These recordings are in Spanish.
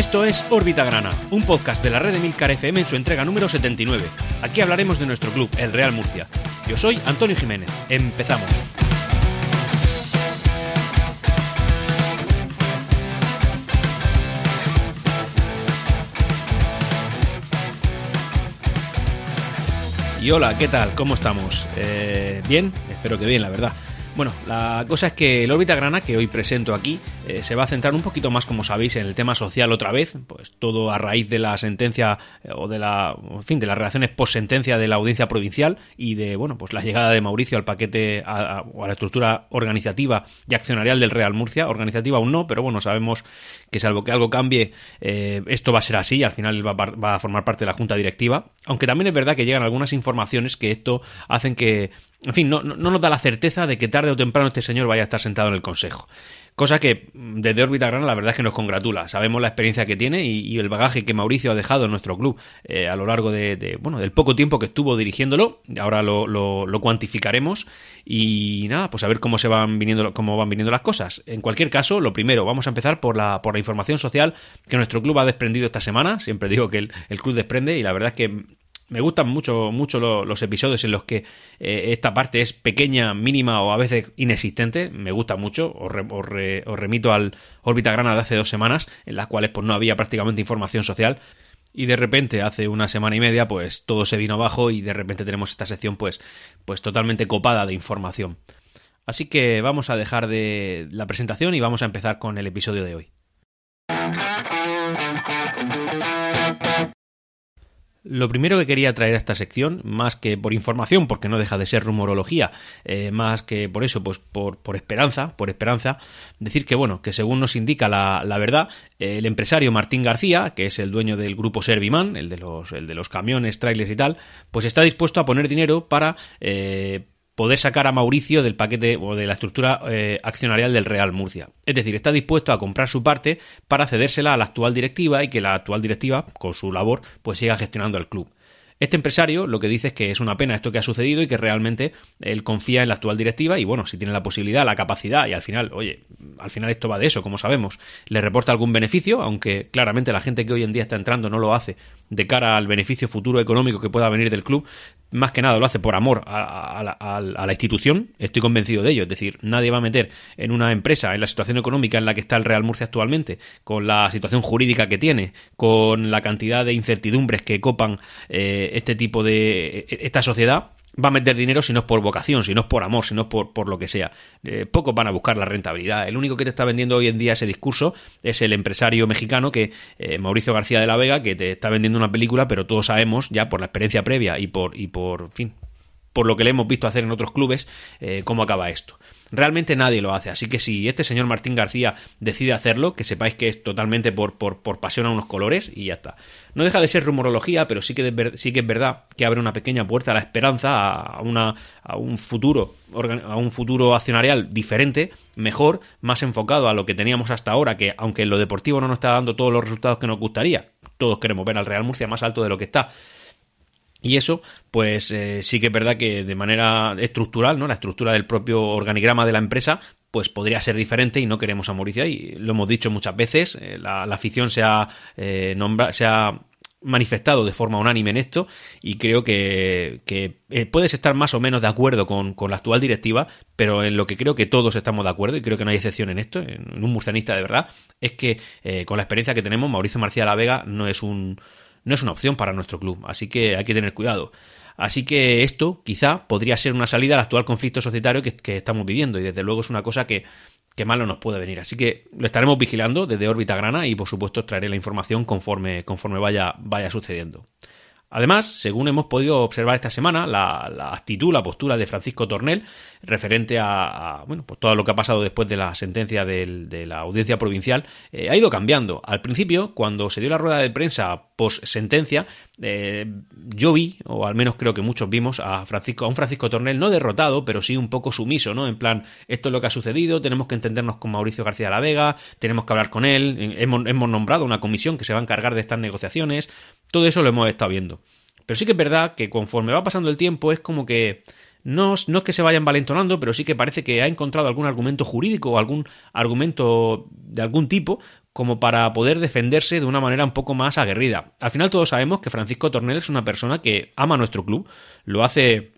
Esto es Órbita Grana, un podcast de la red de Milcar FM en su entrega número 79. Aquí hablaremos de nuestro club, el Real Murcia. Yo soy Antonio Jiménez. Empezamos. Y hola, ¿qué tal? ¿Cómo estamos? Eh, bien, espero que bien, la verdad. Bueno, la cosa es que el órbita grana que hoy presento aquí eh, se va a centrar un poquito más, como sabéis, en el tema social otra vez, pues todo a raíz de la sentencia eh, o de la, en fin, de las relaciones post sentencia de la audiencia provincial y de, bueno, pues la llegada de Mauricio al paquete o a la estructura organizativa y accionarial del Real Murcia, organizativa aún no, pero bueno, sabemos que salvo que algo cambie, eh, esto va a ser así y al final va, va a formar parte de la junta directiva, aunque también es verdad que llegan algunas informaciones que esto hacen que en fin, no, nos da la certeza de que tarde o temprano este señor vaya a estar sentado en el Consejo. Cosa que desde órbita grana la verdad es que nos congratula. Sabemos la experiencia que tiene y, el bagaje que Mauricio ha dejado en nuestro club eh, a lo largo de, bueno, del poco tiempo que estuvo dirigiéndolo. Ahora lo, lo, cuantificaremos y nada, pues a ver cómo se van viniendo, cómo van viniendo las cosas. En cualquier caso, lo primero, vamos a empezar por la, por la información social que nuestro club ha desprendido esta semana. Siempre digo que el, el club desprende y la verdad es que me gustan mucho, mucho los, episodios en los que eh, esta parte es pequeña, mínima o a veces inexistente. Me gusta mucho. Os, remito al órbita grana de hace dos semanas, en las cuales pues, no había prácticamente información social. Y de repente, hace una semana y media, pues todo se vino abajo y de repente tenemos esta sección pues, pues totalmente copada de información. Así que vamos a dejar de la presentación y vamos a empezar con el episodio de hoy. Lo primero que quería traer a esta sección, más que por información, porque no deja de ser rumorología, eh, más que por eso, pues por, por, esperanza, por esperanza, decir que bueno, que según nos indica la, la verdad, el empresario Martín García, que es el dueño del grupo Serviman, el de los, el de los camiones, trailers y tal, pues está dispuesto a poner dinero para eh, poder sacar a Mauricio del paquete o de la estructura eh, accionarial del Real Murcia. Es decir, está dispuesto a comprar su parte para cedérsela a la actual directiva y que la actual directiva, con su labor, pues siga gestionando el club. Este empresario lo que dice es que es una pena esto que ha sucedido y que realmente él confía en la actual directiva y bueno, si tiene la posibilidad, la capacidad y al final, oye, al final esto va de eso, como sabemos, le reporta algún beneficio, aunque claramente la gente que hoy en día está entrando no lo hace de cara al beneficio futuro económico que pueda venir del club, más que nada lo hace por amor a, la, institución, estoy convencido de ello, es decir, nadie va a meter en una empresa, en la situación económica en la que está el Real Murcia actualmente, con la situación jurídica que tiene, con la cantidad de incertidumbres que copan eh, este tipo de... E, esta sociedad, va a meter dinero si no es por vocación, si no es por amor, si no es por, por lo que sea. Eh, pocos van a buscar la rentabilidad. El único que te está vendiendo hoy en día ese discurso es el empresario mexicano que eh, Mauricio García de la Vega, que te está vendiendo una película, pero todos sabemos ya por la experiencia previa y por, y por, fin, por lo que le hemos visto hacer en otros clubes, eh, cómo acaba esto. Realmente nadie lo hace, así que si este señor Martín García decide hacerlo, que sepáis que es totalmente por, por, por pasión a unos colores y ya está. No deja de ser rumorología, pero sí que, sí que es verdad que abre una pequeña puerta a la esperanza, a, una, a un futuro, a un futuro accionarial diferente, mejor, más enfocado a lo que teníamos hasta ahora, que aunque en lo deportivo no nos está dando todos los resultados que nos gustaría, todos queremos ver al Real Murcia más alto de lo que está y eso, pues eh, sí que es verdad que de manera estructural, ¿no? La estructura del propio organigrama de la empresa, pues podría ser diferente y no queremos a Mauricio ahí. Lo hemos dicho muchas veces, eh, la, afición se ha, eh, se ha manifestado de forma unánime en esto y creo que, puedes estar más o menos de acuerdo con, la actual directiva, pero en lo que creo que todos estamos de acuerdo y creo que no hay excepción en esto, en, un murcianista de verdad, es que con la experiencia que tenemos, Mauricio Marcía La Vega no es un no es una opción para nuestro club, así que hay que tener cuidado. Así que esto quizá podría ser una salida al actual conflicto societario que, estamos viviendo y desde luego es una cosa que, que malo nos puede venir. Así que lo estaremos vigilando desde órbita grana y por supuesto traeré la información conforme, conforme vaya, vaya sucediendo. Además, según hemos podido observar esta semana, la, actitud, la postura de Francisco Tornel referente a, bueno, pues todo lo que ha pasado después de la sentencia de la audiencia provincial eh, ha ido cambiando. Al principio, cuando se dio la rueda de prensa post sentencia, eh, yo vi, o al menos creo que muchos vimos, a Francisco, a un Francisco Tornel no derrotado, pero sí un poco sumiso, ¿no? En plan, esto es lo que ha sucedido, tenemos que entendernos con Mauricio García de la Vega, tenemos que hablar con él, hemos, hemos nombrado una comisión que se va a encargar de estas negociaciones, todo eso lo hemos estado viendo. Pero sí que es verdad que conforme va pasando el tiempo es como que no, no, es que se vayan valentonando, pero sí que parece que ha encontrado algún argumento jurídico o algún argumento de algún tipo como para poder defenderse de una manera un poco más aguerrida. Al final todos sabemos que Francisco Tornel es una persona que ama nuestro club, lo hace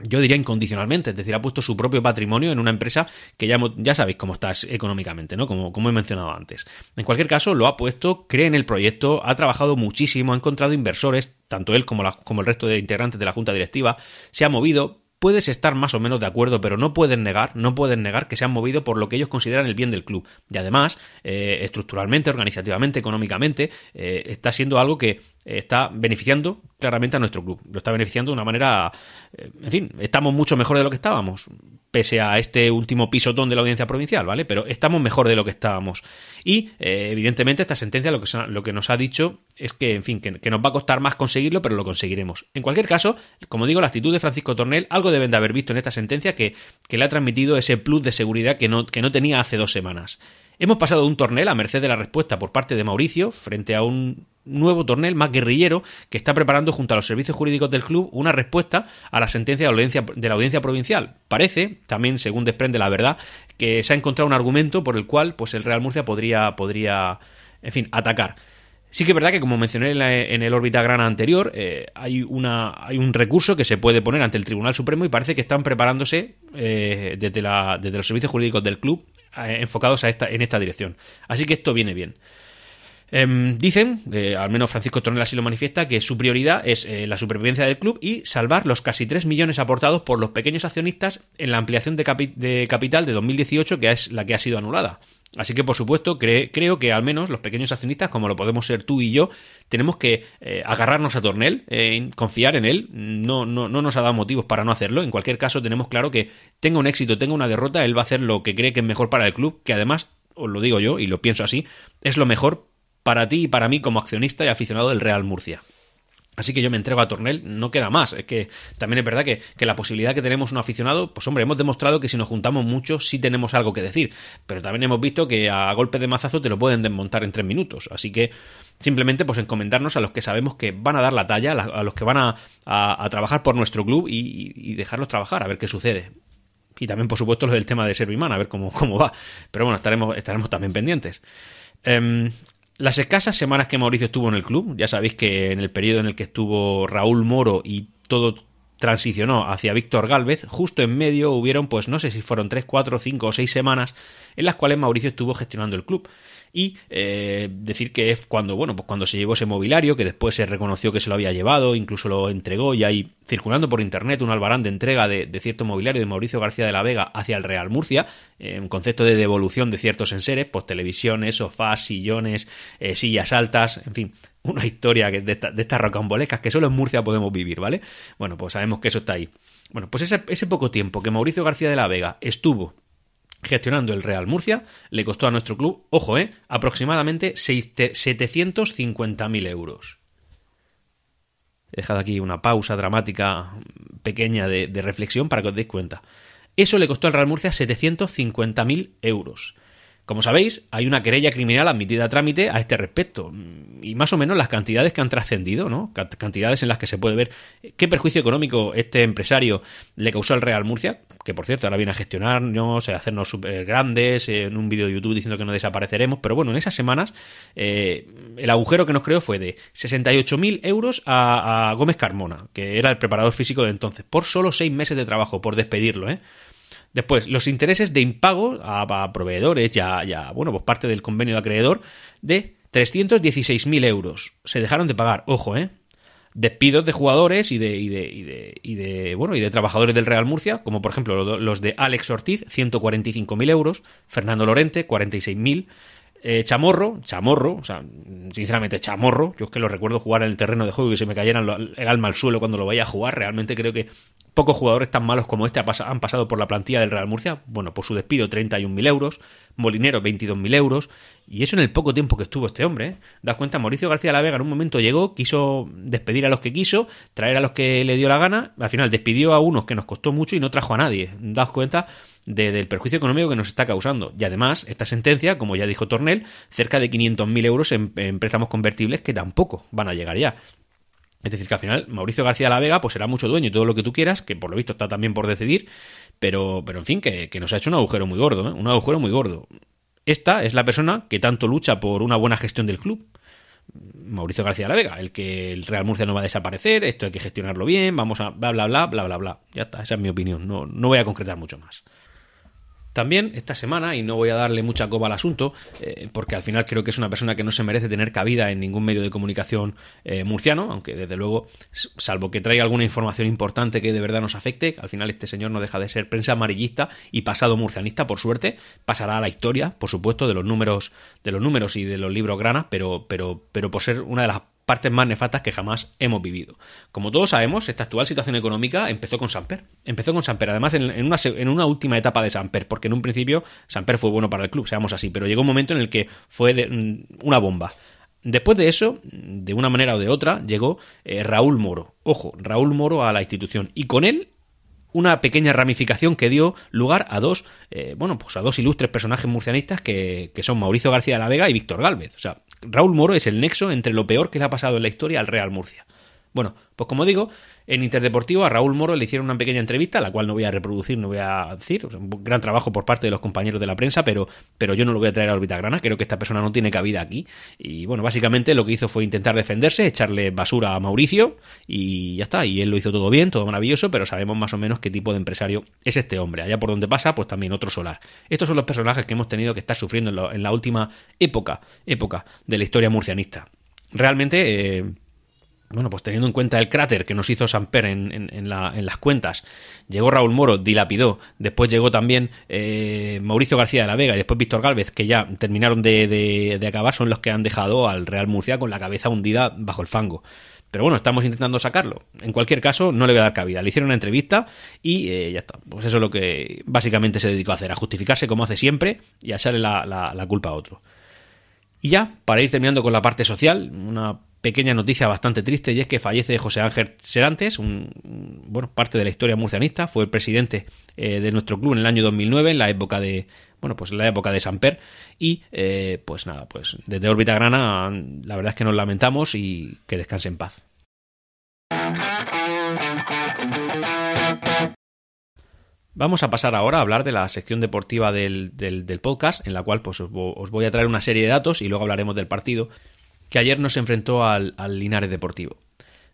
yo diría incondicionalmente, es decir, ha puesto su propio patrimonio en una empresa que ya, ya sabéis cómo está económicamente, ¿no? Como, como he mencionado antes. En cualquier caso, lo ha puesto, cree en el proyecto, ha trabajado muchísimo, ha encontrado inversores, tanto él como, la, como el resto de integrantes de la junta directiva, se ha movido, puedes estar más o menos de acuerdo, pero no pueden negar, no pueden negar que se han movido por lo que ellos consideran el bien del club. Y además, eh, estructuralmente, organizativamente, económicamente, eh, está siendo algo que está beneficiando claramente a nuestro club. Lo está beneficiando de una manera, eh, en fin, estamos mucho mejor de lo que estábamos, pese a este último pisotón de la audiencia provincial, ¿vale? Pero estamos mejor de lo que estábamos. Y, eh, evidentemente, esta sentencia lo que, lo que nos ha dicho es que, en fin, que, nos va a costar más conseguirlo, pero lo conseguiremos. En cualquier caso, como digo, la actitud de Francisco Tornel, algo deben de haber visto en esta sentencia que, que le ha transmitido ese plus de seguridad que no, que no tenía hace dos semanas. Hemos pasado de un tornel a merced de la respuesta por parte de Mauricio frente a un nuevo tornel más guerrillero que está preparando junto a los servicios jurídicos del club una respuesta a la sentencia de la audiencia, la provincial. Parece, también según desprende la verdad, que se ha encontrado un argumento por el cual pues el Real Murcia podría, podría en fin, atacar. Sí que es verdad que, como mencioné en, el órbita grana anterior, eh, hay, una, hay un recurso que se puede poner ante el Tribunal Supremo y parece que están preparándose eh, desde, la, desde los servicios jurídicos del club enfocados a esta, en esta dirección. Así que esto viene bien. Em, dicen, al menos Francisco Tornel así lo manifiesta, que su prioridad es la supervivencia del club y salvar los casi 3 millones aportados por los pequeños accionistas en la ampliación de, de capital de 2018, que es la que ha sido anulada. Así que, por supuesto, creo que al menos los pequeños accionistas, como lo podemos ser tú y yo, tenemos que eh, agarrarnos a Tornel, eh, confiar en él. No, no, no nos ha dado motivos para no hacerlo. En cualquier caso, tenemos claro que tenga un éxito, tenga una derrota, él va a hacer lo que cree que es mejor para el club, que además, os lo digo yo y lo pienso así, es lo mejor para ti y para mí como accionista y aficionado del Real Murcia. Así que yo me entrego a Tornel, no queda más. Es que también es verdad que, la posibilidad que tenemos un aficionado, pues hombre, hemos demostrado que si nos juntamos mucho sí tenemos algo que decir. Pero también hemos visto que a golpe de mazazo te lo pueden desmontar en tres minutos. Así que simplemente pues encomendarnos a los que sabemos que van a dar la talla, a los que van a, trabajar por nuestro club y, dejarlos trabajar, a ver qué sucede. Y también, por supuesto, lo del tema de Serviman, a ver cómo, cómo va. Pero bueno, estaremos, estaremos también pendientes. Em, las escasas semanas que Mauricio estuvo en el club, ya sabéis que en el periodo en el que estuvo Raúl Moro y todo transicionó hacia Víctor Galvez, justo en medio hubieron, pues no sé si fueron 3, 4, 5 o 6 semanas en las cuales Mauricio estuvo gestionando el club y eh, decir que es cuando, bueno, pues cuando se llevó ese mobiliario, que después se reconoció que se lo había llevado, incluso lo entregó y hay circulando por internet un albarán de entrega de, cierto mobiliario de Mauricio García de la Vega hacia el Real Murcia, eh, un concepto de devolución de ciertos enseres, pues televisiones, sofás, sillones, eh, sillas altas, en fin, una historia de, de estas rocambolescas que solo en Murcia podemos vivir, ¿vale? Bueno, pues sabemos que eso está ahí. Bueno, pues ese, ese poco tiempo que Mauricio García de la Vega estuvo gestionando el Real Murcia, le costó a nuestro club, ojo, eh, aproximadamente 750.000 euros. He dejado aquí una pausa dramática pequeña de, reflexión para que os deis cuenta. Eso le costó al Real Murcia 750.000 euros. Como sabéis, hay una querella criminal admitida a trámite a este respecto. Y más o menos las cantidades que han trascendido, ¿no? Cantidades en las que se puede ver qué perjuicio económico este empresario le causó al Real Murcia, que por cierto ahora viene a gestionarnos, a hacernos super grandes, en un vídeo de YouTube diciendo que no desapareceremos. Pero bueno, en esas semanas eh, el agujero que nos creó fue de 68.000 euros a, a Gómez Carmona, que era el preparador físico de entonces, por solo seis meses de trabajo, por despedirlo, ¿eh? Después, los intereses de impago a, proveedores, ya, ya, bueno, pues parte del convenio de acreedor, de 316.000 euros. Se dejaron de pagar, ojo, ¿eh? Despidos de jugadores y de, y de, y de, y de, bueno, y de trabajadores del Real Murcia, como por ejemplo los de Alex Ortiz, 145.000 euros, Fernando Lorente, 46.000, eh, chamorro, chamorro, o sea, sinceramente chamorro, yo es que lo recuerdo jugar en el terreno de juego y se me cayera el alma al suelo cuando lo vaya a jugar, realmente creo que pocos jugadores tan malos como este han pasado por la plantilla del Real Murcia, bueno, por su despido 31.000 euros, Molinero 22.000 euros, y eso en el poco tiempo que estuvo este hombre, ¿eh? Das cuenta, Mauricio García la Vega en un momento llegó, quiso despedir a los que quiso, traer a los que le dio la gana, al final despidió a unos que nos costó mucho y no trajo a nadie, das cuenta del perjuicio económico que nos está causando. Y además, esta sentencia, como ya dijo Tornel, cerca de 500.000 euros en, préstamos convertibles que tampoco van a llegar ya. Es decir, que al final Mauricio García la Vega pues será mucho dueño y todo lo que tú quieras, que por lo visto está también por decidir, pero, pero en fin, que, nos ha hecho un agujero muy gordo, ¿eh? un agujero muy gordo. Esta es la persona que tanto lucha por una buena gestión del club. Mauricio García La Vega, el que el Real Murcia no va a desaparecer, esto hay que gestionarlo bien, vamos a bla bla bla bla bla bla. Ya está, esa es mi opinión, no, no voy a concretar mucho más. También esta semana, y no voy a darle mucha coba al asunto, eh, porque al final creo que es una persona que no se merece tener cabida en ningún medio de comunicación eh, murciano, aunque desde luego, salvo que traiga alguna información importante que de verdad nos afecte, al final este señor no deja de ser prensa amarillista y pasado murcianista, por suerte, pasará a la historia, por supuesto, de los números, de los números y de los libros granas, pero, pero, pero por ser una de las partes más nefastas que jamás hemos vivido. Como todos sabemos, esta actual situación económica empezó con Samper. Empezó con Samper, además en, una, en una última etapa de Samper, porque en un principio Samper fue bueno para el club, seamos así, pero llegó un momento en el que fue mm, una bomba. Después de eso, de una manera o de otra, llegó eh, Raúl Moro. Ojo, Raúl Moro a la institución. Y con él una pequeña ramificación que dio lugar a dos, eh, bueno, pues a dos ilustres personajes murcianistas que, son Mauricio García de la Vega y Víctor Gálvez. O sea, Raúl Moro es el nexo entre lo peor que le ha pasado en la historia al Real Murcia. Bueno, pues como digo, en Interdeportivo a Raúl Moro le hicieron una pequeña entrevista, la cual no voy a reproducir, no voy a decir, un gran trabajo por parte de los compañeros de la prensa, pero, pero yo no lo voy a traer a órbita grana, creo que esta persona no tiene cabida aquí. Y bueno, básicamente lo que hizo fue intentar defenderse, echarle basura a Mauricio y ya está, y él lo hizo todo bien, todo maravilloso, pero sabemos más o menos qué tipo de empresario es este hombre. Allá por donde pasa, pues también otro solar. Estos son los personajes que hemos tenido que estar sufriendo en, la última época, época de la historia murcianista. Realmente... Eh, bueno, pues teniendo en cuenta el cráter que nos hizo Samper en, en, las cuentas, llegó Raúl Moro, dilapidó, después llegó también eh, Mauricio García de la Vega y después Víctor Gálvez, que ya terminaron de, acabar, son los que han dejado al Real Murcia con la cabeza hundida bajo el fango. Pero bueno, estamos intentando sacarlo. En cualquier caso, no le voy a dar cabida. Le hicieron una entrevista y eh, ya está. Pues eso es lo que básicamente se dedicó a hacer, a justificarse como hace siempre y a echarle la culpa a otro. Y ya, para ir terminando con la parte social, una pequeña noticia bastante triste y es que fallece José Ángel Serantes, un, bueno, parte de la historia murcianista, fue el presidente eh, de nuestro club en el año 2009, en la época de bueno, pues en la época de Samper y eh, pues nada, pues desde órbita grana la verdad es que nos lamentamos y que descanse en paz. Vamos a pasar ahora a hablar de la sección deportiva del, podcast, en la cual pues, os voy a traer una serie de datos y luego hablaremos del partido que ayer nos enfrentó al, Linares Deportivo.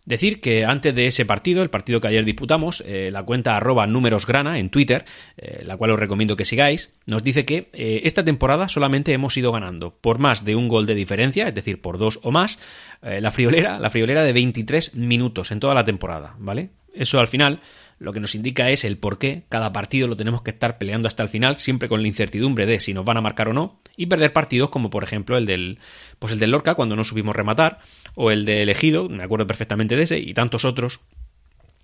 Decir que antes de ese partido, el partido que ayer disputamos, eh, la cuenta arroba númerosgrana en Twitter, eh, la cual os recomiendo que sigáis, nos dice que eh, esta temporada solamente hemos ido ganando por más de un gol de diferencia, es decir, por dos o más, la friolera, la friolera de 23 minutos en toda la temporada, ¿vale? Eso al final lo que nos indica es el por qué cada partido lo tenemos que estar peleando hasta el final, siempre con la incertidumbre de si nos van a marcar o no, y perder partidos como por ejemplo el del, pues el del Lorca cuando no supimos rematar, o el de Elegido, me acuerdo perfectamente de ese, y tantos otros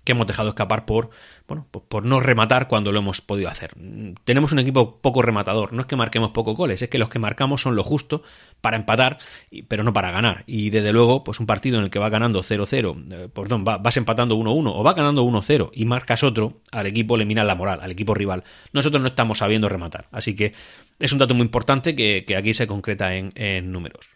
que hemos dejado escapar por, bueno, por no rematar cuando lo hemos podido hacer. Tenemos un equipo poco rematador, no es que marquemos pocos goles, es que los que marcamos son lo justo para empatar, pero no para ganar. Y desde luego, pues un partido en el que va ganando 0-0, eh, perdón, vas empatando 1-1 o va ganando 1-0 y marcas otro, al equipo le minan la moral, al equipo rival. Nosotros no estamos sabiendo rematar, así que es un dato muy importante que, aquí se concreta en, en números.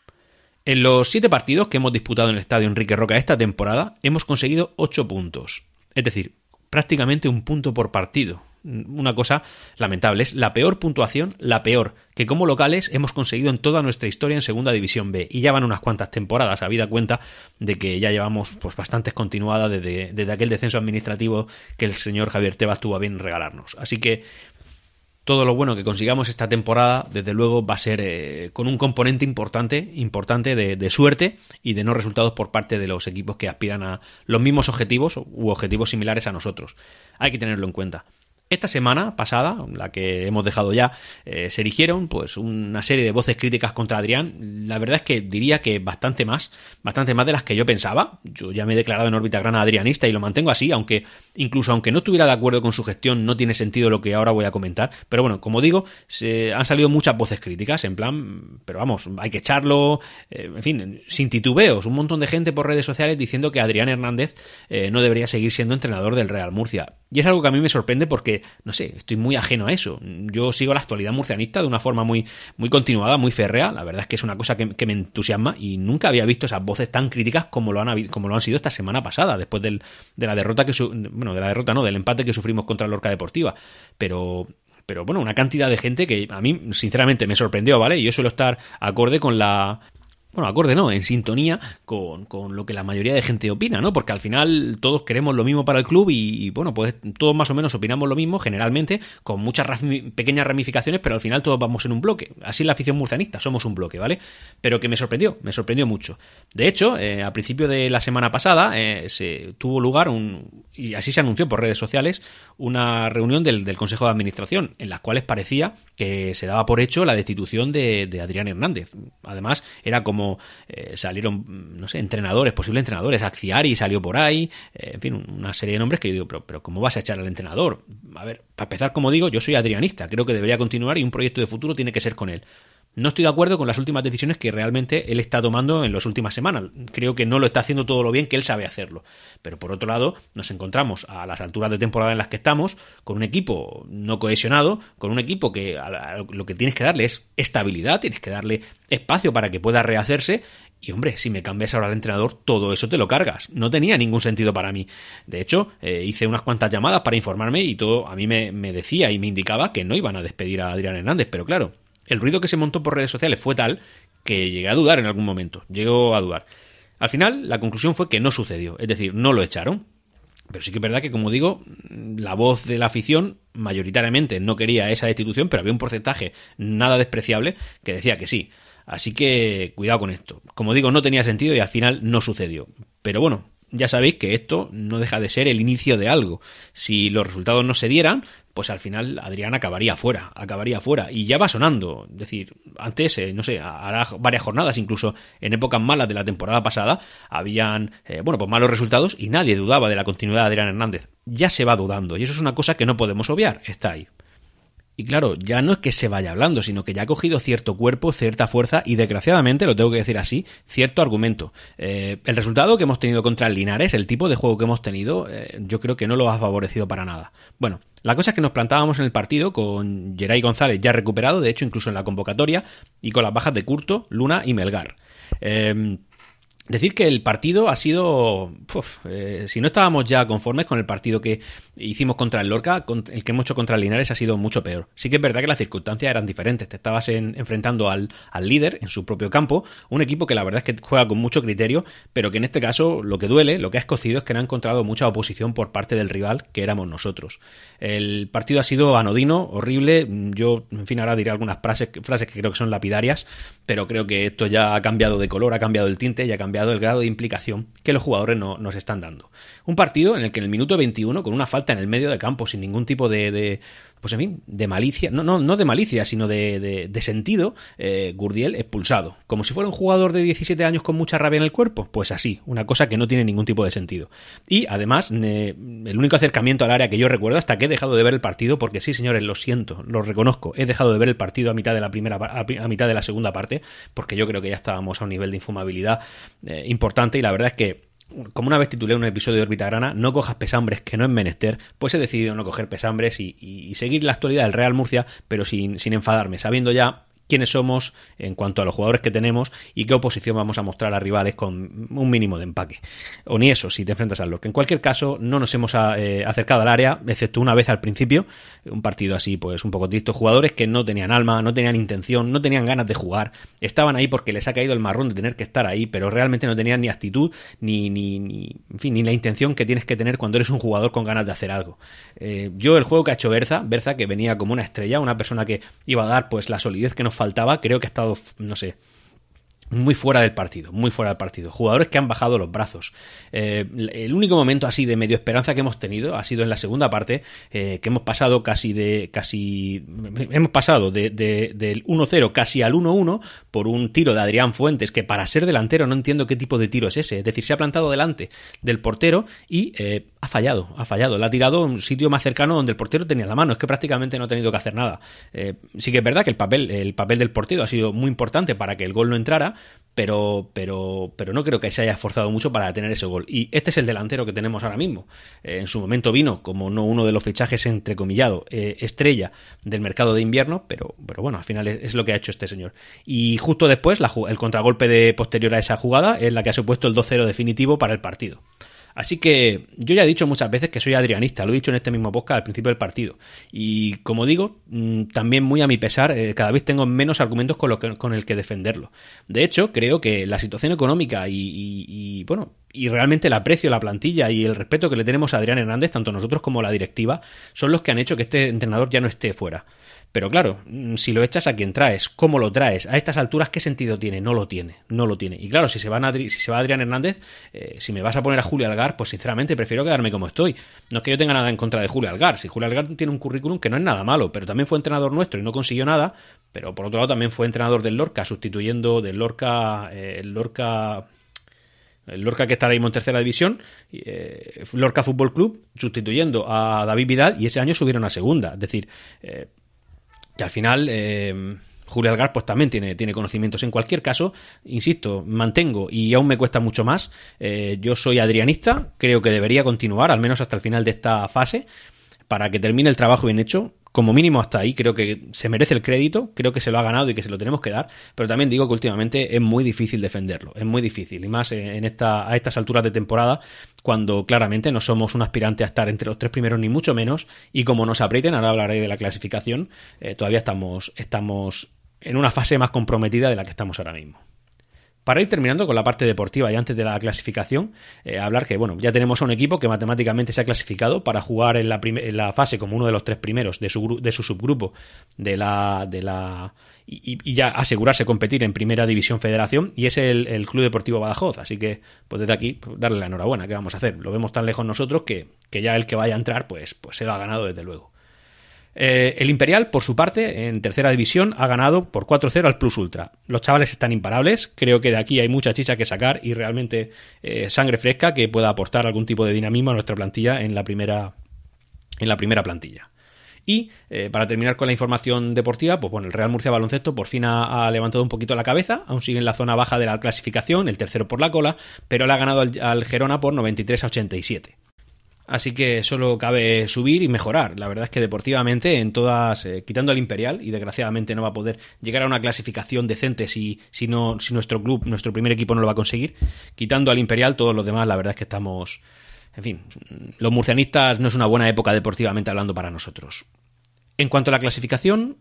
En los siete partidos que hemos disputado en el estadio Enrique Roca esta temporada, hemos conseguido 8 puntos. Es decir, prácticamente un punto por partido. Una cosa lamentable. Es la peor puntuación, la peor, que como locales hemos conseguido en toda nuestra historia en Segunda División B. Y ya van unas cuantas temporadas, habida cuenta de que ya llevamos pues bastantes continuadas desde, desde aquel descenso administrativo que el señor Javier Tebas tuvo a bien regalarnos. Así que todo lo bueno que consigamos esta temporada, desde luego, va a ser eh, con un componente importante, importante de, suerte y de no resultados por parte de los equipos que aspiran a los mismos objetivos u objetivos similares a nosotros. Hay que tenerlo en cuenta. Esta semana pasada, la que hemos dejado ya, eh, se erigieron pues una serie de voces críticas contra Adrián. La verdad es que diría que bastante más, bastante más de las que yo pensaba. Yo ya me he declarado en órbita grana adrianista y lo mantengo así, aunque incluso aunque no estuviera de acuerdo con su gestión, no tiene sentido lo que ahora voy a comentar. Pero bueno, como digo, se han salido muchas voces críticas, en plan, pero vamos, hay que echarlo, eh, en fin, sin titubeos, un montón de gente por redes sociales diciendo que Adrián Hernández eh, no debería seguir siendo entrenador del Real Murcia. Y es algo que a mí me sorprende porque no sé, estoy muy ajeno a eso. Yo sigo la actualidad murcianista de una forma muy, muy continuada, muy férrea. La verdad es que es una cosa que, me entusiasma y nunca había visto esas voces tan críticas como lo han, como lo han sido esta semana pasada, después del, de la derrota que, bueno, de la derrota no, del empate que sufrimos contra Lorca Deportiva. Pero pero bueno, una cantidad de gente que a mí sinceramente me sorprendió, ¿vale? Y yo suelo estar acorde con la bueno, acorde no, en sintonía con, con, lo que la mayoría de gente opina, ¿no? Porque al final todos queremos lo mismo para el club y, bueno, pues todos más o menos opinamos lo mismo, generalmente, con muchas pequeñas ramificaciones, pero al final todos vamos en un bloque. Así es la afición murcianista, somos un bloque, ¿vale? Pero que me sorprendió, me sorprendió mucho. De hecho, eh, a principio de la semana pasada eh, se tuvo lugar un, y así se anunció por redes sociales, una reunión del, del, Consejo de Administración, en las cuales parecía que se daba por hecho la destitución de, de Adrián Hernández. Además, era como eh, salieron, no sé, entrenadores, posibles entrenadores, Axiari salió por ahí, eh, en fin, una serie de nombres que yo digo, pero, pero ¿cómo vas a echar al entrenador? A ver, para empezar, como digo, yo soy adrianista, creo que debería continuar y un proyecto de futuro tiene que ser con él. No estoy de acuerdo con las últimas decisiones que realmente él está tomando en las últimas semanas. Creo que no lo está haciendo todo lo bien que él sabe hacerlo. Pero por otro lado, nos encontramos a las alturas de temporada en las que estamos, con un equipo no cohesionado, con un equipo que lo que tienes que darle es estabilidad, tienes que darle espacio para que pueda rehacerse y hombre, si me cambias ahora al entrenador, todo eso te lo cargas. No tenía ningún sentido para mí. De hecho, eh, hice unas cuantas llamadas para informarme y todo a mí me, decía y me indicaba que no iban a despedir a Adrián Hernández. Pero claro, el ruido que se montó por redes sociales fue tal que llegué a dudar en algún momento. Llegó a dudar. Al final, la conclusión fue que no sucedió. Es decir, no lo echaron. Pero sí que es verdad que, como digo, la voz de la afición mayoritariamente no quería esa destitución, pero había un porcentaje nada despreciable que decía que sí. Así que cuidado con esto. Como digo, no tenía sentido y al final no sucedió. Pero bueno, ya sabéis que esto no deja de ser el inicio de algo. Si los resultados no se dieran, pues al final Adrián acabaría fuera, acabaría fuera. Y ya va sonando. Es decir, antes, eh, no sé, hará varias jornadas, incluso en épocas malas de la temporada pasada, habían, eh, bueno, pues malos resultados y nadie dudaba de la continuidad de Adrián Hernández. Ya se va dudando y eso es una cosa que no podemos obviar, está ahí. Y claro, ya no es que se vaya hablando, sino que ya ha cogido cierto cuerpo, cierta fuerza y desgraciadamente, lo tengo que decir así, cierto argumento. Eh, el resultado que hemos tenido contra el Linares, el tipo de juego que hemos tenido, eh, yo creo que no lo ha favorecido para nada. Bueno, la cosa es que nos plantábamos en el partido con Geray González ya recuperado, de hecho incluso en la convocatoria, y con las bajas de Curto, Luna y Melgar. Eh, Decir que el partido ha sido. Eh, si no estábamos ya conformes con el partido que hicimos contra el Lorca, el que hemos hecho contra el Linares ha sido mucho peor. Sí que es verdad que las circunstancias eran diferentes. Te estabas enfrentando al, al, líder en su propio campo, un equipo que la verdad es que juega con mucho criterio, pero que en este caso lo que duele, lo que ha escocido es que no ha encontrado mucha oposición por parte del rival, que éramos nosotros. El partido ha sido anodino, horrible. Yo, en fin, ahora diré algunas frases, frases que creo que son lapidarias, pero creo que esto ya ha cambiado de color, ha cambiado el tinte y ha cambiado el grado de implicación que los jugadores no, nos están dando. Un partido en el que en el minuto 21, con una falta en el medio de campo, sin ningún tipo de, pues en fin, de malicia, no, no, no de malicia, sino de, de, sentido, eh, Gurdiel expulsado. Como si fuera un jugador de 17 años con mucha rabia en el cuerpo. Pues así, una cosa que no tiene ningún tipo de sentido. Y además, el único acercamiento al área que yo recuerdo hasta que he dejado de ver el partido, porque sí, señores, lo siento, lo reconozco, he dejado de ver el partido a mitad de la primera, a mitad de la segunda parte, porque yo creo que ya estábamos a un nivel de infumabilidad eh, importante y la verdad es que como una vez titulé un episodio de Orbita Grana, no cojas pesambres que no es menester, pues he decidido no coger pesambres y, seguir la actualidad del Real Murcia, pero sin, sin enfadarme, sabiendo ya quiénes somos en cuanto a los jugadores que tenemos y qué oposición vamos a mostrar a rivales con un mínimo de empaque. O ni eso, si te enfrentas al que En cualquier caso, no nos hemos eh, acercado al área, excepto una vez al principio, un partido así, pues un poco triste. Jugadores que no tenían alma, no tenían intención, no tenían ganas de jugar, estaban ahí porque les ha caído el marrón de tener que estar ahí, pero realmente no tenían ni actitud, ni, ni, ni fin, ni la intención que tienes que tener cuando eres un jugador con ganas de hacer algo. Eh, yo, el juego que ha hecho Berza, Berza que venía como una estrella, una persona que iba a dar pues la solidez que nos faltaba, creo que ha estado, no sé, muy fuera del partido, muy fuera del partido. Jugadores que han bajado los brazos. Eh, el único momento así de medio esperanza que hemos tenido ha sido en la segunda parte, eh, que hemos pasado casi de, casi, hemos pasado de, del 1-0 casi al 1-1 por un tiro de Adrián Fuentes, que para ser delantero no entiendo qué tipo de tiro es ese. Es decir, se ha plantado delante del portero y eh, ha fallado, ha fallado. Le ha tirado a un sitio más cercano donde el portero tenía la mano. Es que prácticamente no ha tenido que hacer nada. sí que es verdad que el papel, el papel del portero ha sido muy importante para que el gol no entrara, pero, pero, pero no creo que se haya esforzado mucho para tener ese gol. Y este es el delantero que tenemos ahora mismo. Eh, en su momento vino como no uno de los fichajes entrecomillado eh, estrella del mercado de invierno, pero, pero bueno, al final es, lo que ha hecho este señor. Y justo después, el contragolpe de posterior a esa jugada es la que ha supuesto el 2-0 definitivo para el partido. Así que yo ya he dicho muchas veces que soy adrianista, lo he dicho en este mismo podcast al principio del partido. Y como digo, mm, también muy a mi pesar, eh, cada vez tengo menos argumentos con, que, el que defenderlo. De hecho, creo que la situación económica y, bueno, y realmente el aprecio, la plantilla y el respeto que le tenemos a Adrián Hernández, tanto nosotros como la directiva, son los que han hecho que este entrenador ya no esté fuera. Pero claro, mm, si lo echas a quien traes, cómo lo traes, a estas alturas, ¿qué sentido tiene? No lo tiene, no lo tiene. Y claro, si se, van a, si se va Adrián Hernández, eh, si me vas a poner a Julio Algar, pues sinceramente prefiero quedarme como estoy. No es que yo tenga nada en contra de Julio Algar. Si Julio Algar tiene un currículum que no es nada malo, pero también fue entrenador nuestro y no consiguió nada. Pero por otro lado también fue entrenador del Lorca, sustituyendo del Lorca, eh, el Lorca el Lorca que está ahora mismo en tercera división, eh, Lorca Fútbol Club, sustituyendo a David Vidal y ese año subieron a segunda. Es decir, que al final eh, Julio Algar pues también tiene, tiene conocimientos. En cualquier caso, insisto, mantengo y aún me cuesta mucho más. Eh, yo soy adrianista, creo que debería continuar, al menos hasta el final de esta fase, para que termine el trabajo bien hecho como mínimo hasta ahí, creo que se merece el crédito, creo que se lo ha ganado y que se lo tenemos que dar, pero también digo que últimamente es muy difícil defenderlo, es muy difícil, y más en esta, a estas alturas de temporada, cuando claramente no somos un aspirante a estar entre los tres primeros, ni mucho menos, y como nos aprieten, ahora hablaré de la clasificación, eh, todavía estamos, estamos en una fase más comprometida de la que estamos ahora mismo. Para ir terminando con la parte deportiva y antes de la clasificación, eh, hablar que bueno, ya tenemos a un equipo que matemáticamente se ha clasificado para jugar en la, en la fase como uno de los tres primeros de su, de su subgrupo de la, de la y, ya asegurarse competir en Primera División Federación y es el, Club Deportivo Badajoz. Así que, pues desde aquí, pues, darle la enhorabuena. ¿Qué vamos a hacer? Lo vemos tan lejos nosotros que, que ya el que vaya a entrar, pues, pues se lo ha ganado desde luego. Eh, el Imperial, por su parte, en tercera división, ha ganado por 4-0 al Plus Ultra. Los chavales están imparables, creo que de aquí hay mucha chicha que sacar y realmente eh, sangre fresca que pueda aportar algún tipo de dinamismo a nuestra plantilla en la primera, en la primera plantilla. Y eh, para terminar con la información deportiva, pues bueno, el Real Murcia Baloncesto por fin ha, levantado un poquito la cabeza, aún sigue en la zona baja de la clasificación, el tercero por la cola, pero le ha ganado al, al Gerona por 93 a 87. Así que solo cabe subir y mejorar. La verdad es que deportivamente, en todas, eh, quitando al Imperial, y desgraciadamente no va a poder llegar a una clasificación decente si, si, no, si nuestro club, nuestro primer equipo no lo va a conseguir. Quitando al Imperial, todos los demás, la verdad es que estamos. En fin, los murcianistas no es una buena época deportivamente hablando para nosotros. En cuanto a la clasificación,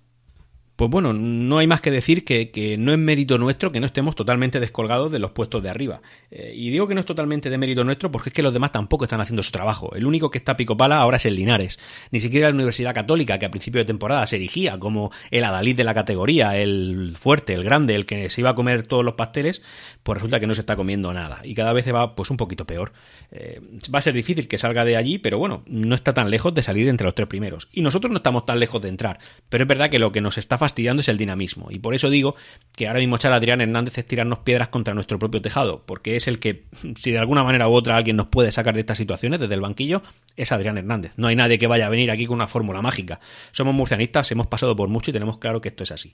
pues bueno, no hay más que decir que, no es mérito nuestro que no estemos totalmente descolgados de los puestos de arriba. Eh, y digo que no es totalmente de mérito nuestro porque es que los demás tampoco están haciendo su trabajo. El único que está pico pala ahora es el Linares. Ni siquiera la Universidad Católica, que a principio de temporada se erigía como el adalid de la categoría, el fuerte, el grande, el que se iba a comer todos los pasteles, pues resulta que no se está comiendo nada. Y cada vez se va pues un poquito peor. Eh, va a ser difícil que salga de allí, pero bueno, no está tan lejos de salir entre los tres primeros. Y nosotros no estamos tan lejos de entrar. Pero es verdad que lo que nos está es el dinamismo. Y por eso digo que ahora mismo echar a Adrián Hernández es tirarnos piedras contra nuestro propio tejado, porque es el que, si de alguna manera u otra alguien nos puede sacar de estas situaciones desde el banquillo, es Adrián Hernández. No hay nadie que vaya a venir aquí con una fórmula mágica. Somos murcianistas, hemos pasado por mucho y tenemos claro que esto es así.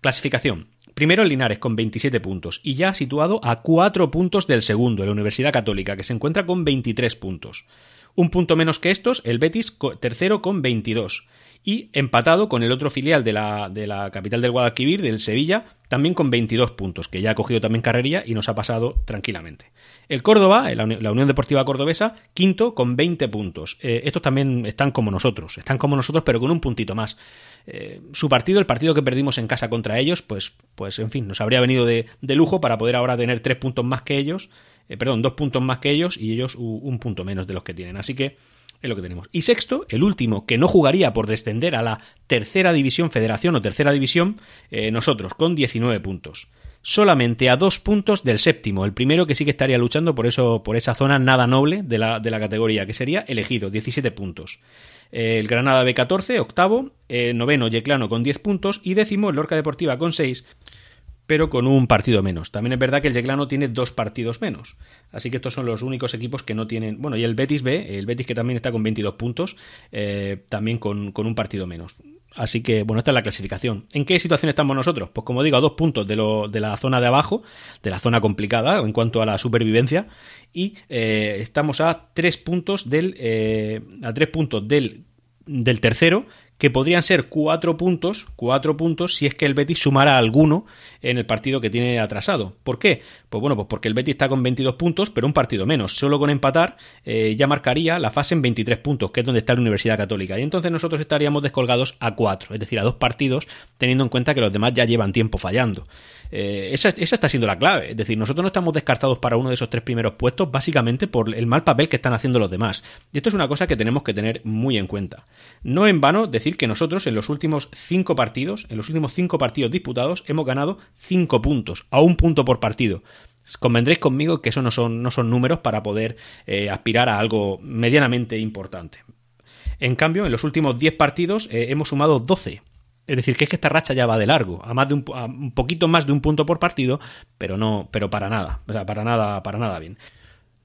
Clasificación. Primero el Linares con 27 puntos y ya situado a 4 puntos del segundo, la Universidad Católica, que se encuentra con 23 puntos. Un punto menos que estos, el Betis tercero con 22 y empatado con el otro filial de la, de la capital del Guadalquivir, del Sevilla, también con 22 puntos, que ya ha cogido también carrería y nos ha pasado tranquilamente. El Córdoba, la Unión Deportiva Cordobesa, quinto con 20 puntos. Eh, estos también están como nosotros, están como nosotros, pero con un puntito más. Eh, su partido, el partido que perdimos en casa contra ellos, pues, pues en fin, nos habría venido de, de lujo para poder ahora tener tres puntos más que ellos, eh, perdón, dos puntos más que ellos y ellos un punto menos de los que tienen. Así que es lo que tenemos. Y sexto, el último, que no jugaría por descender a la tercera división, federación o tercera división, eh, nosotros, con 19 puntos. Solamente a dos puntos del séptimo, el primero que sí que estaría luchando por eso, por esa zona nada noble de la, de la categoría, que sería elegido, 17 puntos. El Granada B14, octavo, eh, noveno Yeclano con 10 puntos y décimo el Lorca Deportiva con 6 pero con un partido menos. También es verdad que el Yeclano tiene dos partidos menos. Así que estos son los únicos equipos que no tienen. Bueno, y el Betis B, el Betis que también está con 22 puntos, eh, también con, un partido menos. Así que, bueno, esta es la clasificación. ¿En qué situación estamos nosotros? Pues como digo, a dos puntos de, lo, de la zona de abajo, de la zona complicada en cuanto a la supervivencia, y eh, estamos a tres puntos del. Eh, a tres puntos del, del tercero, que podrían ser cuatro puntos, cuatro puntos si es que el Betis sumara alguno en el partido que tiene atrasado. ¿Por qué? Pues bueno, pues porque el Betis está con 22 puntos, pero un partido menos. Solo con empatar eh, ya marcaría la fase en 23 puntos, que es donde está la Universidad Católica. Y entonces nosotros estaríamos descolgados a cuatro, es decir, a dos partidos, teniendo en cuenta que los demás ya llevan tiempo fallando. Eh, esa, está siendo la clave. Es decir, nosotros no estamos descartados para uno de esos tres primeros puestos básicamente por el mal papel que están haciendo los demás. Y esto es una cosa que tenemos que tener muy en cuenta. No en vano decir que nosotros en los últimos cinco partidos, en los últimos cinco partidos disputados, hemos ganado cinco puntos, a un punto por partido. Convendréis conmigo que eso no son, no son números para poder eh, aspirar a algo medianamente importante. En cambio, en los últimos 10 partidos eh, hemos sumado 12. Es decir, que es que esta racha ya va de largo, a más de un, un poquito más de un punto por partido, pero no, pero para nada, o sea, para nada, para nada bien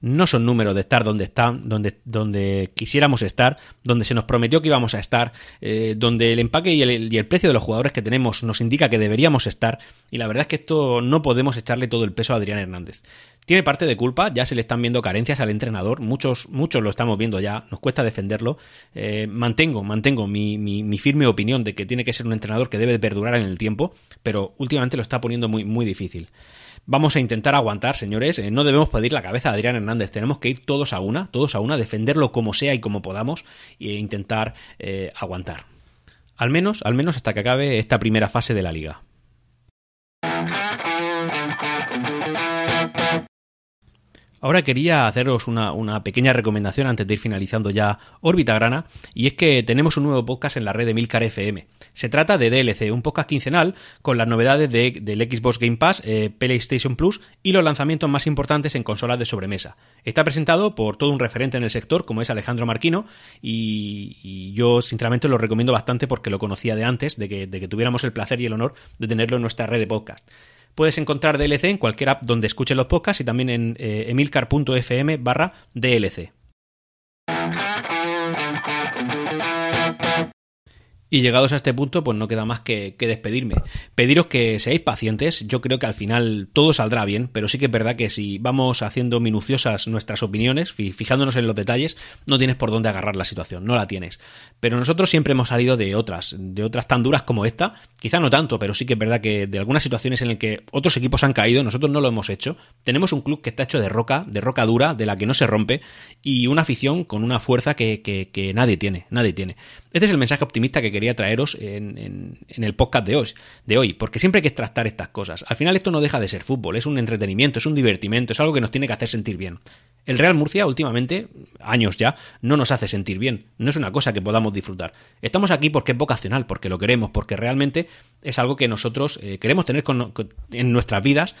no son números de estar donde están, donde, donde quisiéramos estar, donde se nos prometió que íbamos a estar, eh, donde el empaque y el, y el, precio de los jugadores que tenemos nos indica que deberíamos estar, y la verdad es que esto no podemos echarle todo el peso a Adrián Hernández. Tiene parte de culpa, ya se le están viendo carencias al entrenador, muchos, muchos lo estamos viendo ya, nos cuesta defenderlo. Eh, mantengo, mantengo mi, mi, mi, firme opinión de que tiene que ser un entrenador que debe perdurar en el tiempo, pero últimamente lo está poniendo muy, muy difícil. Vamos a intentar aguantar, señores. Eh, no debemos pedir la cabeza de Adrián Hernández. Tenemos que ir todos a una, todos a una, defenderlo como sea y como podamos e intentar eh, aguantar. Al menos, al menos hasta que acabe esta primera fase de la liga. Ahora quería haceros una, pequeña recomendación antes de ir finalizando ya Órbita Grana, y es que tenemos un nuevo podcast en la red de Milcar FM. Se trata de DLC, un podcast quincenal con las novedades de, del Xbox Game Pass, eh, PlayStation Plus y los lanzamientos más importantes en consolas de sobremesa. Está presentado por todo un referente en el sector, como es Alejandro Marquino, y, y yo sinceramente lo recomiendo bastante porque lo conocía de antes, de que, de que tuviéramos el placer y el honor de tenerlo en nuestra red de podcast. Puedes encontrar DLC en cualquier app donde escuchen los podcasts y también en eh, emilcar.fm barra DLC. Y llegados a este punto, pues no queda más que, despedirme. Pediros que seáis pacientes. Yo creo que al final todo saldrá bien, pero sí que es verdad que si vamos haciendo minuciosas nuestras opiniones, fijándonos en los detalles, no tienes por dónde agarrar la situación, no la tienes. Pero nosotros siempre hemos salido de otras, de otras tan duras como esta. Quizá no tanto, pero sí que es verdad que de algunas situaciones en las que otros equipos han caído, nosotros no lo hemos hecho. Tenemos un club que está hecho de roca, de roca dura, de la que no se rompe, y una afición con una fuerza que nadie tiene, nadie tiene. Este es el mensaje optimista que quería traeros en, el podcast de hoy, porque siempre hay que extractar estas cosas. Al final esto no deja de ser fútbol, es un entretenimiento, es un divertimento, es algo que nos tiene que hacer sentir bien. El Real Murcia últimamente, años ya, no nos hace sentir bien, no es una cosa que podamos disfrutar. Estamos aquí porque es vocacional, porque lo queremos, porque realmente es algo que nosotros eh, queremos tener en nuestras vidas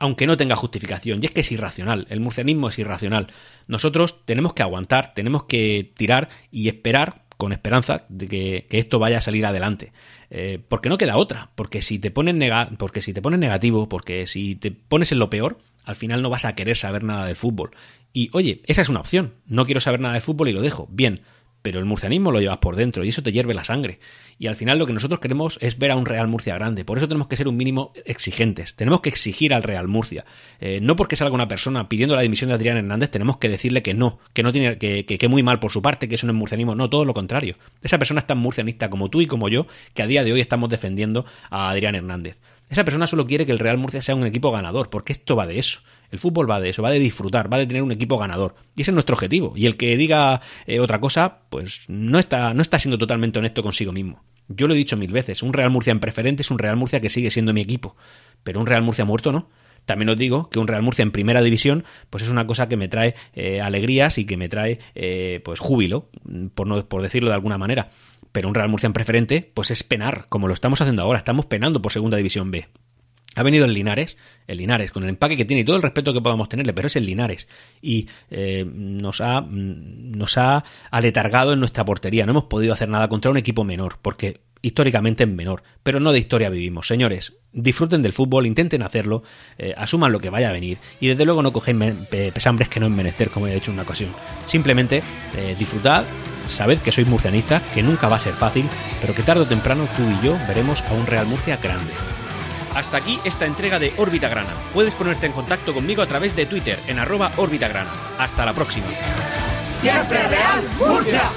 aunque no tenga justificación. Y es que es irracional, el murcianismo es irracional. Nosotros tenemos que aguantar, tenemos que tirar y esperar con esperanza de que, que esto vaya a salir adelante. Eh, porque no queda otra. Porque si te pones nega porque si te pones negativo, porque si te pones en lo peor, al final no vas a querer saber nada del fútbol. Y oye, esa es una opción. No quiero saber nada del fútbol y lo dejo. Bien pero el murcianismo lo llevas por dentro y eso te hierve la sangre. Y al final lo que nosotros queremos es ver a un Real Murcia grande. Por eso tenemos que ser un mínimo exigentes. Tenemos que exigir al Real Murcia. Eh, no porque salga una persona pidiendo la dimisión de Adrián Hernández, tenemos que decirle que no, que no tiene, que, que, que muy mal por su parte, que eso no es murcianismo. No, todo lo contrario. Esa persona es tan murcianista como tú y como yo, que a día de hoy estamos defendiendo a Adrián Hernández. Esa persona solo quiere que el Real Murcia sea un equipo ganador, porque esto va de eso. El fútbol va de eso, va de disfrutar, va de tener un equipo ganador. Y ese es nuestro objetivo. Y el que diga eh, otra cosa, pues no está, no está siendo totalmente honesto consigo mismo. Yo lo he dicho mil veces, un Real Murcia en preferente es un Real Murcia que sigue siendo mi equipo. Pero un Real Murcia muerto no. También os digo que un Real Murcia en primera división, pues es una cosa que me trae eh, alegrías y que me trae eh, pues júbilo, por, no, por decirlo de alguna manera. Pero un Real Murcia en preferente, pues es penar, como lo estamos haciendo ahora. Estamos penando por segunda división B. Ha venido el Linares, el Linares, con el empaque que tiene y todo el respeto que podamos tenerle, pero es el Linares. Y eh, nos, ha, nos ha aletargado en nuestra portería. No hemos podido hacer nada contra un equipo menor, porque históricamente es menor. Pero no de historia vivimos. Señores, disfruten del fútbol, intenten hacerlo, eh, asuman lo que vaya a venir. Y desde luego no cogéis pesambres que no es menester, como he hecho en una ocasión. Simplemente eh, disfrutad, sabed que sois murcianistas, que nunca va a ser fácil, pero que tarde o temprano tú y yo veremos a un Real Murcia grande. Hasta aquí esta entrega de Órbita Grana. Puedes ponerte en contacto conmigo a través de Twitter en arroba Órbita Grana. Hasta la próxima. Siempre Real Murcia.